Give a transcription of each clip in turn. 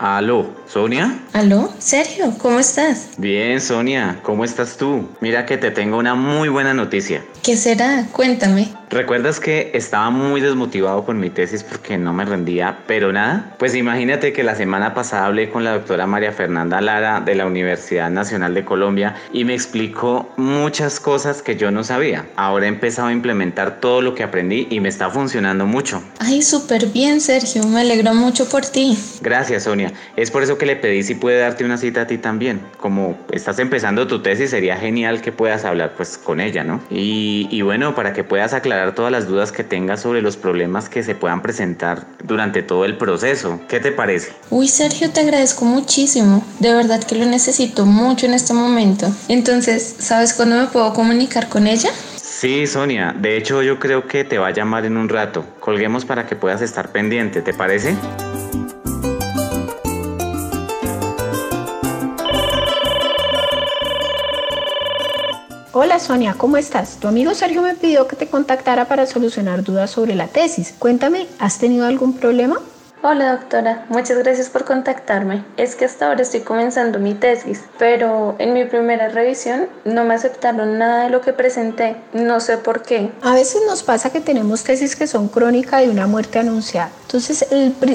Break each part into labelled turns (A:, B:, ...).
A: Aló, Sonia.
B: Aló, Sergio, ¿cómo estás?
A: Bien, Sonia, ¿cómo estás tú? Mira que te tengo una muy buena noticia.
B: ¿Qué será? Cuéntame.
A: ¿Recuerdas que estaba muy desmotivado con mi tesis porque no me rendía, pero nada? Pues imagínate que la semana pasada hablé con la doctora María Fernanda Lara de la Universidad Nacional de Colombia y me explicó muchas cosas que yo no sabía. Ahora he empezado a implementar todo lo que aprendí y me está funcionando mucho.
B: Ay, súper bien, Sergio. Me alegro mucho por ti.
A: Gracias, Sonia. Es por eso que le pedí si puede darte una cita a ti también. Como estás empezando tu tesis, sería genial que puedas hablar pues con ella, ¿no? Y, y bueno, para que puedas aclarar todas las dudas que tengas sobre los problemas que se puedan presentar durante todo el proceso. ¿Qué te parece?
B: Uy, Sergio, te agradezco muchísimo. De verdad que lo necesito mucho en este momento. Entonces, ¿sabes cuándo me puedo comunicar con ella?
A: Sí, Sonia. De hecho, yo creo que te va a llamar en un rato. Colguemos para que puedas estar pendiente, ¿te parece?
C: Hola Sonia, ¿cómo estás? Tu amigo Sergio me pidió que te contactara para solucionar dudas sobre la tesis. Cuéntame, ¿has tenido algún problema?
B: Hola doctora, muchas gracias por contactarme. Es que hasta ahora estoy comenzando mi tesis, pero en mi primera revisión no me aceptaron nada de lo que presenté. No sé por qué.
C: A veces nos pasa que tenemos tesis que son crónica de una muerte anunciada. Entonces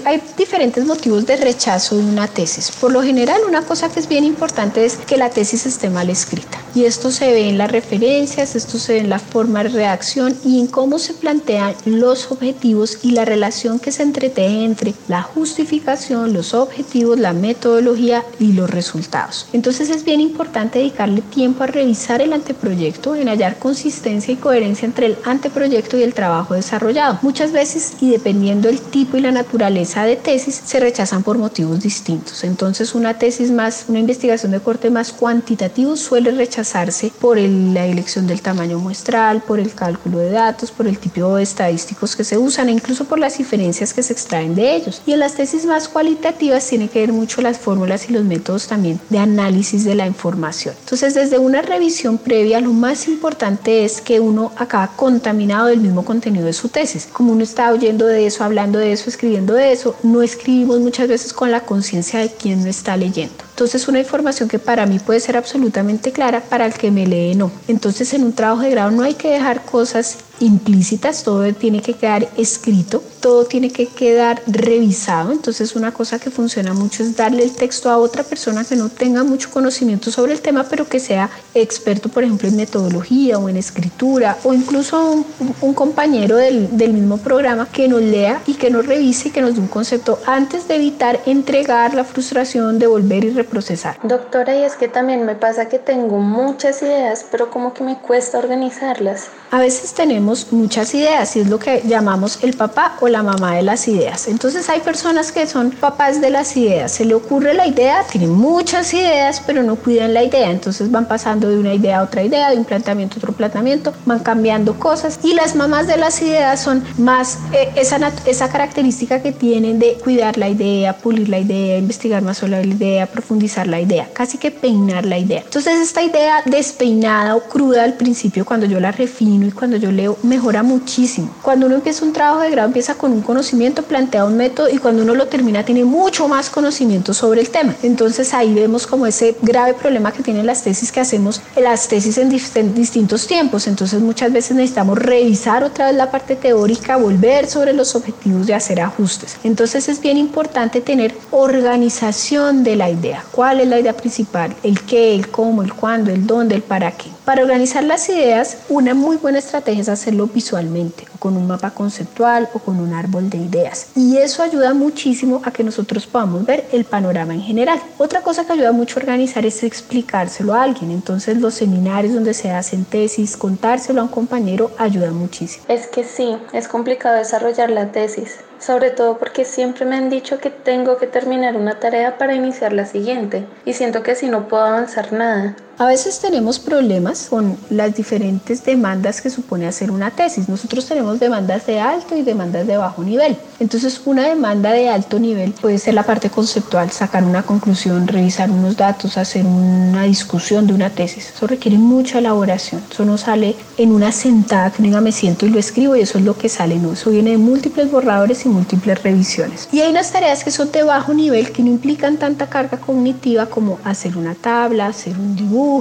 C: hay diferentes motivos de rechazo de una tesis. Por lo general una cosa que es bien importante es que la tesis esté mal escrita. Y esto se ve en las referencias, esto se ve en la forma de redacción y en cómo se plantean los objetivos y la relación que se entreteje entre la justificación, los objetivos, la metodología y los resultados. Entonces es bien importante dedicarle tiempo a revisar el anteproyecto, en hallar consistencia y coherencia entre el anteproyecto y el trabajo desarrollado. Muchas veces y dependiendo del tipo y la naturaleza de tesis se rechazan por motivos distintos. Entonces una tesis más, una investigación de corte más cuantitativo suele rechazarse por la elección del tamaño muestral, por el cálculo de datos, por el tipo de estadísticos que se usan e incluso por las diferencias que se extraen de ellos. Y en las tesis más cualitativas tiene que ver mucho las fórmulas y los métodos también de análisis de la información. Entonces, desde una revisión previa, lo más importante es que uno acaba contaminado del mismo contenido de su tesis. Como uno está oyendo de eso, hablando de eso, escribiendo de eso, no escribimos muchas veces con la conciencia de quién lo está leyendo. Entonces una información que para mí puede ser absolutamente clara, para el que me lee no. Entonces en un trabajo de grado no hay que dejar cosas implícitas, todo tiene que quedar escrito, todo tiene que quedar revisado. Entonces una cosa que funciona mucho es darle el texto a otra persona que no tenga mucho conocimiento sobre el tema, pero que sea experto, por ejemplo, en metodología o en escritura, o incluso un, un compañero del, del mismo programa que nos lea y que nos revise y que nos dé un concepto antes de evitar entregar la frustración, de volver y reprocesar.
B: Doctora, y es que también me pasa que tengo muchas ideas, pero como que me cuesta organizarlas.
C: A veces tenemos muchas ideas y es lo que llamamos el papá o la mamá de las ideas. Entonces hay personas que son papás de las ideas. Se le ocurre la idea, tienen muchas ideas, pero no cuidan la idea. Entonces van pasando de una idea a otra idea, de un planteamiento a otro planteamiento, van cambiando cosas. Y las mamás de las ideas son más eh, esa, esa característica que tienen de cuidar la idea, pulir la idea, investigar más sobre la idea, profundizar la idea, casi que peinar la idea. Entonces esta idea despeinada o cruda al principio, cuando yo la refino, y cuando yo leo mejora muchísimo. Cuando uno empieza un trabajo de grado, empieza con un conocimiento, plantea un método y cuando uno lo termina tiene mucho más conocimiento sobre el tema. Entonces ahí vemos como ese grave problema que tienen las tesis que hacemos, las tesis en, en distintos tiempos. Entonces muchas veces necesitamos revisar otra vez la parte teórica, volver sobre los objetivos de hacer ajustes. Entonces es bien importante tener organización de la idea. ¿Cuál es la idea principal? El qué, el cómo, el cuándo, el dónde, el para qué. Para organizar las ideas, una muy buena estrategia es hacerlo visualmente, con un mapa conceptual o con un árbol de ideas. Y eso ayuda muchísimo a que nosotros podamos ver el panorama en general. Otra cosa que ayuda mucho a organizar es explicárselo a alguien. Entonces los seminarios donde se hacen tesis, contárselo a un compañero ayuda muchísimo.
B: Es que sí, es complicado desarrollar la tesis sobre todo porque siempre me han dicho que tengo que terminar una tarea para iniciar la siguiente y siento que así no puedo avanzar nada.
C: A veces tenemos problemas con las diferentes demandas que supone hacer una tesis. Nosotros tenemos demandas de alto y demandas de bajo nivel. Entonces, una demanda de alto nivel puede ser la parte conceptual, sacar una conclusión, revisar unos datos, hacer una discusión de una tesis. Eso requiere mucha elaboración. Eso no sale en una sentada que venga, me siento y lo escribo y eso es lo que sale. No, eso viene de múltiples borradores y múltiples revisiones. Y hay unas tareas que son de bajo nivel que no implican tanta carga cognitiva como hacer una tabla, hacer un dibujo,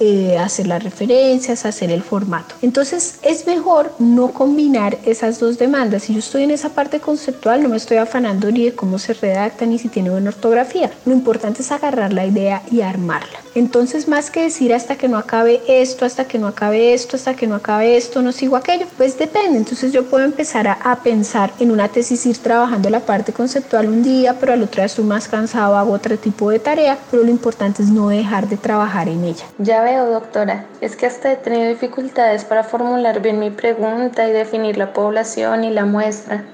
C: eh, hacer las referencias, hacer el formato. Entonces es mejor no combinar esas dos demandas. Si yo estoy en esa parte conceptual, no me estoy afanando ni de cómo se redacta ni si tiene buena ortografía. Lo importante es agarrar la idea y armarla. Entonces, más que decir hasta que no acabe esto, hasta que no acabe esto, hasta que no acabe esto, no sigo aquello, pues depende. Entonces yo puedo empezar a, a pensar en una tesis ir trabajando la parte conceptual un día, pero al otro día estoy más cansado, hago otro tipo de tarea, pero lo importante es no dejar de trabajar en
B: Ya veo, doctora, es que hasta he tenido dificultades para formular bien mi pregunta y definir la población y la muestra.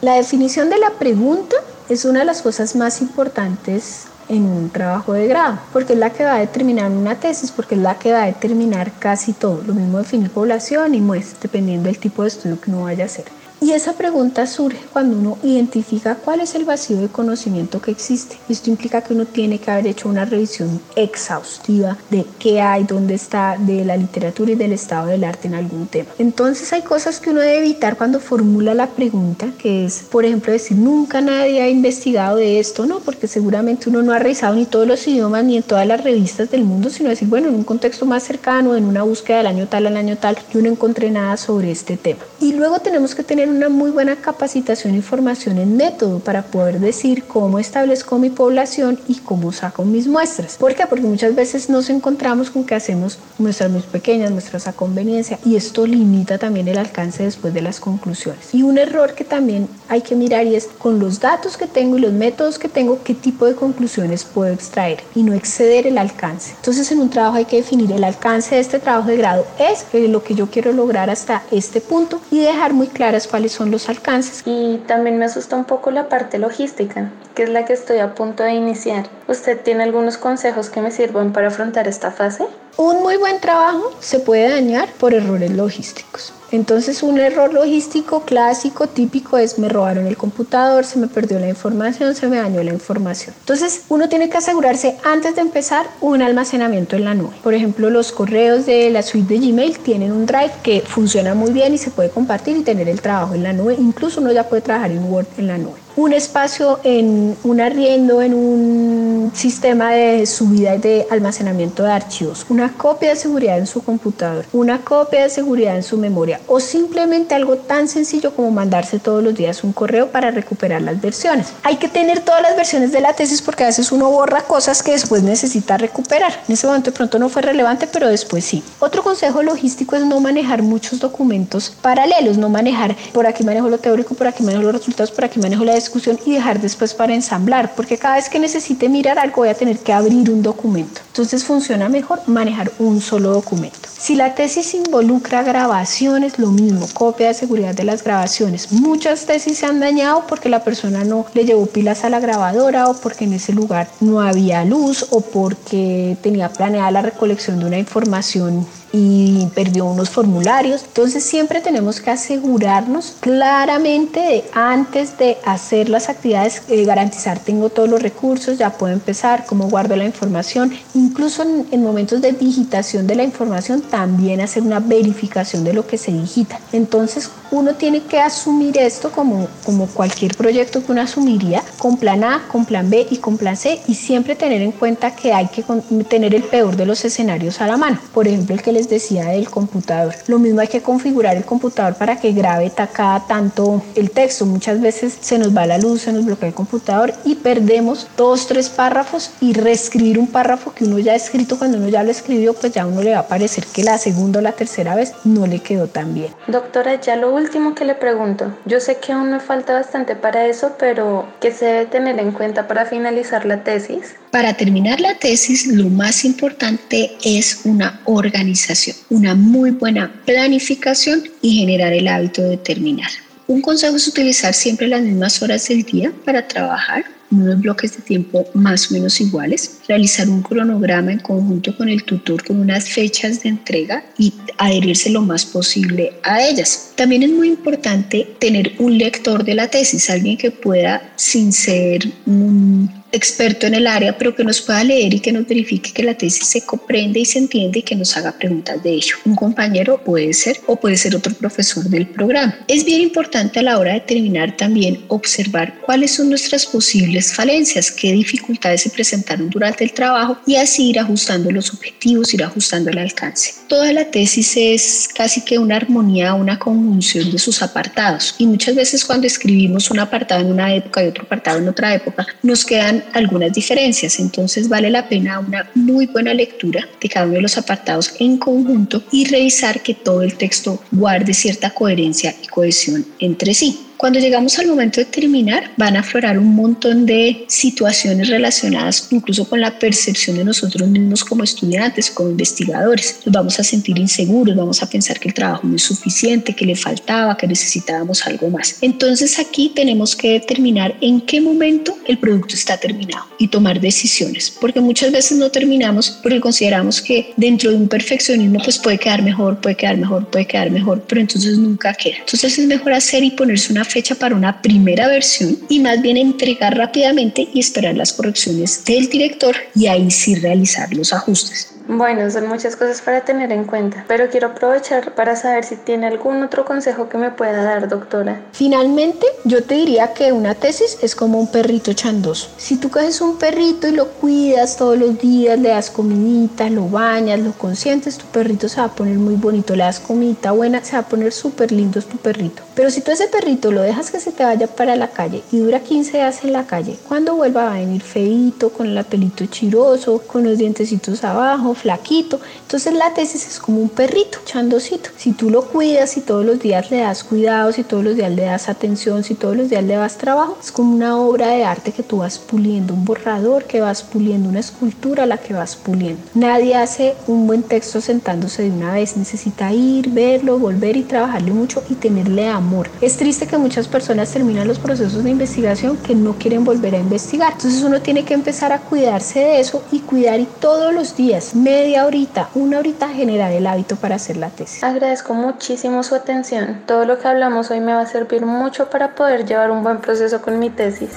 C: La definición de la pregunta es una de las cosas más importantes en un trabajo de grado, porque es la que va a determinar una tesis, porque es la que va a determinar casi todo. Lo mismo definir población y muestra, dependiendo del tipo de estudio que uno vaya a hacer. Y esa pregunta surge cuando uno identifica cuál es el vacío de conocimiento que existe. Esto implica que uno tiene que haber hecho una revisión exhaustiva de qué hay, dónde está, de la literatura y del estado del arte en algún tema. Entonces hay cosas que uno debe evitar cuando formula la pregunta, que es, por ejemplo, decir, nunca nadie ha investigado de esto, ¿no? Porque seguramente uno no ha revisado ni todos los idiomas ni en todas las revistas del mundo, sino decir, bueno, en un contexto más cercano, en una búsqueda del año tal al año tal, yo no encontré nada sobre este tema. Y luego tenemos que tener una muy buena capacitación y formación en método para poder decir cómo establezco mi población y cómo saco mis muestras. ¿Por qué? Porque muchas veces nos encontramos con que hacemos muestras muy pequeñas, muestras a conveniencia y esto limita también el alcance después de las conclusiones. Y un error que también hay que mirar y es con los datos que tengo y los métodos que tengo, qué tipo de conclusiones puedo extraer y no exceder el alcance. Entonces en un trabajo hay que definir el alcance de este trabajo de grado es lo que yo quiero lograr hasta este punto y dejar muy claras cuáles son los alcances.
B: Y también me asusta un poco la parte logística, que es la que estoy a punto de iniciar. ¿Usted tiene algunos consejos que me sirvan para afrontar esta fase?
C: Un muy buen trabajo se puede dañar por errores logísticos. Entonces un error logístico clásico, típico es me robaron el computador, se me perdió la información, se me dañó la información. Entonces uno tiene que asegurarse antes de empezar un almacenamiento en la nube. Por ejemplo, los correos de la suite de Gmail tienen un drive que funciona muy bien y se puede compartir y tener el trabajo en la nube. Incluso uno ya puede trabajar en Word en la nube un espacio en un arriendo, en un sistema de subida y de almacenamiento de archivos, una copia de seguridad en su computador, una copia de seguridad en su memoria o simplemente algo tan sencillo como mandarse todos los días un correo para recuperar las versiones. Hay que tener todas las versiones de la tesis porque a veces uno borra cosas que después necesita recuperar. En ese momento de pronto no fue relevante, pero después sí. Otro consejo logístico es no manejar muchos documentos paralelos, no manejar por aquí manejo lo teórico, por aquí manejo los resultados, por aquí manejo la discusión y dejar después para ensamblar, porque cada vez que necesite mirar algo voy a tener que abrir un documento. Entonces funciona mejor manejar un solo documento. Si la tesis involucra grabaciones, lo mismo, copia de seguridad de las grabaciones. Muchas tesis se han dañado porque la persona no le llevó pilas a la grabadora o porque en ese lugar no había luz o porque tenía planeada la recolección de una información y perdió unos formularios. Entonces siempre tenemos que asegurarnos claramente de antes de hacer las actividades, eh, garantizar tengo todos los recursos, ya puedo empezar, cómo guardo la información, incluso en, en momentos de digitación de la información también hacer una verificación de lo que se digita. Entonces uno tiene que asumir esto como, como cualquier proyecto que uno asumiría con plan A, con plan B y con plan C y siempre tener en cuenta que hay que tener el peor de los escenarios a la mano. Por ejemplo, el que les decía del computador. Lo mismo hay que configurar el computador para que grabe cada tanto el texto. Muchas veces se nos va la luz, se nos bloquea el computador y perdemos dos, tres párrafos y reescribir un párrafo que uno ya ha escrito cuando uno ya lo escribió, pues ya uno le va a parecer que la segunda o la tercera vez no le quedó tan bien.
B: Doctora, ya lo último que le pregunto. Yo sé que aún me falta bastante para eso, pero ¿qué se debe tener en cuenta para finalizar la tesis?
C: Para terminar la tesis, lo más importante es una organización, una muy buena planificación y generar el hábito de terminar. Un consejo es utilizar siempre las mismas horas del día para trabajar, unos bloques de tiempo más o menos iguales, realizar un cronograma en conjunto con el tutor con unas fechas de entrega y adherirse lo más posible a ellas. También es muy importante tener un lector de la tesis, alguien que pueda, sin ser un experto en el área, pero que nos pueda leer y que nos verifique que la tesis se comprende y se entiende y que nos haga preguntas de ello. Un compañero puede ser o puede ser otro profesor del programa. Es bien importante a la hora de terminar también observar cuáles son nuestras posibles falencias, qué dificultades se presentaron durante el trabajo y así ir ajustando los objetivos, ir ajustando el alcance. Toda la tesis es casi que una armonía, una conjunción de sus apartados y muchas veces cuando escribimos un apartado en una época y otro apartado en otra época, nos quedan algunas diferencias, entonces vale la pena una muy buena lectura de cada uno de los apartados en conjunto y revisar que todo el texto guarde cierta coherencia y cohesión entre sí. Cuando llegamos al momento de terminar, van a aflorar un montón de situaciones relacionadas incluso con la percepción de nosotros mismos como estudiantes, como investigadores. Nos vamos a sentir inseguros, vamos a pensar que el trabajo no es suficiente, que le faltaba, que necesitábamos algo más. Entonces aquí tenemos que determinar en qué momento el producto está terminado y tomar decisiones, porque muchas veces no terminamos porque consideramos que dentro de un perfeccionismo pues puede quedar mejor, puede quedar mejor, puede quedar mejor, pero entonces nunca queda. Entonces es mejor hacer y ponerse una fecha para una primera versión y más bien entregar rápidamente y esperar las correcciones del director y ahí sí realizar los ajustes.
B: Bueno, son muchas cosas para tener en cuenta, pero quiero aprovechar para saber si tiene algún otro consejo que me pueda dar, doctora.
C: Finalmente, yo te diría que una tesis es como un perrito chandoso. Si tú coges un perrito y lo cuidas todos los días, le das comidita, lo bañas, lo consientes, tu perrito se va a poner muy bonito, le das comidita buena, se va a poner súper lindo tu perrito. Pero si tú ese perrito lo dejas que se te vaya para la calle y dura 15 días en la calle, cuando vuelva va a venir feito, con el pelito chiroso, con los dientecitos abajo, flaquito. Entonces la tesis es como un perrito, chandosito. Si tú lo cuidas, si todos los días le das cuidado, si todos los días le das atención, si todos los días le das trabajo, es como una obra de arte que tú vas puliendo, un borrador que vas puliendo, una escultura la que vas puliendo. Nadie hace un buen texto sentándose de una vez, necesita ir, verlo, volver y trabajarle mucho y tenerle amor. Es triste que muchas personas terminan los procesos de investigación que no quieren volver a investigar. Entonces uno tiene que empezar a cuidarse de eso y cuidar y todos los días, media horita, una horita generar el hábito para hacer la tesis.
B: Agradezco muchísimo su atención. Todo lo que hablamos hoy me va a servir mucho para poder llevar un buen proceso con mi tesis.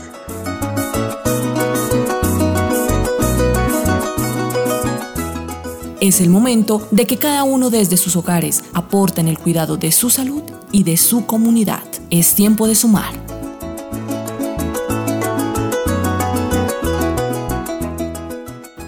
D: Es el momento de que cada uno desde sus hogares aporte en el cuidado de su salud y de su comunidad. Es tiempo de sumar.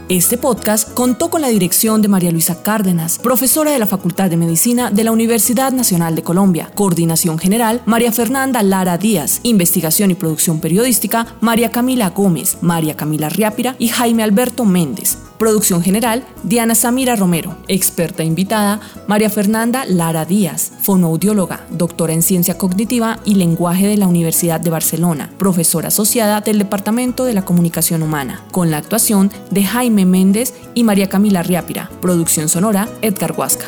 D: Este podcast contó con la dirección de María Luisa Cárdenas, profesora de la Facultad de Medicina de la Universidad Nacional de Colombia. Coordinación General, María Fernanda Lara Díaz. Investigación y producción periodística, María Camila Gómez, María Camila Riápira y Jaime Alberto Méndez. Producción general, Diana Samira Romero. Experta invitada, María Fernanda Lara Díaz, fonoaudióloga, doctora en ciencia cognitiva y lenguaje de la Universidad de Barcelona, profesora asociada del Departamento de la Comunicación Humana, con la actuación de Jaime Méndez y María Camila Riápira. Producción sonora, Edgar Huasca.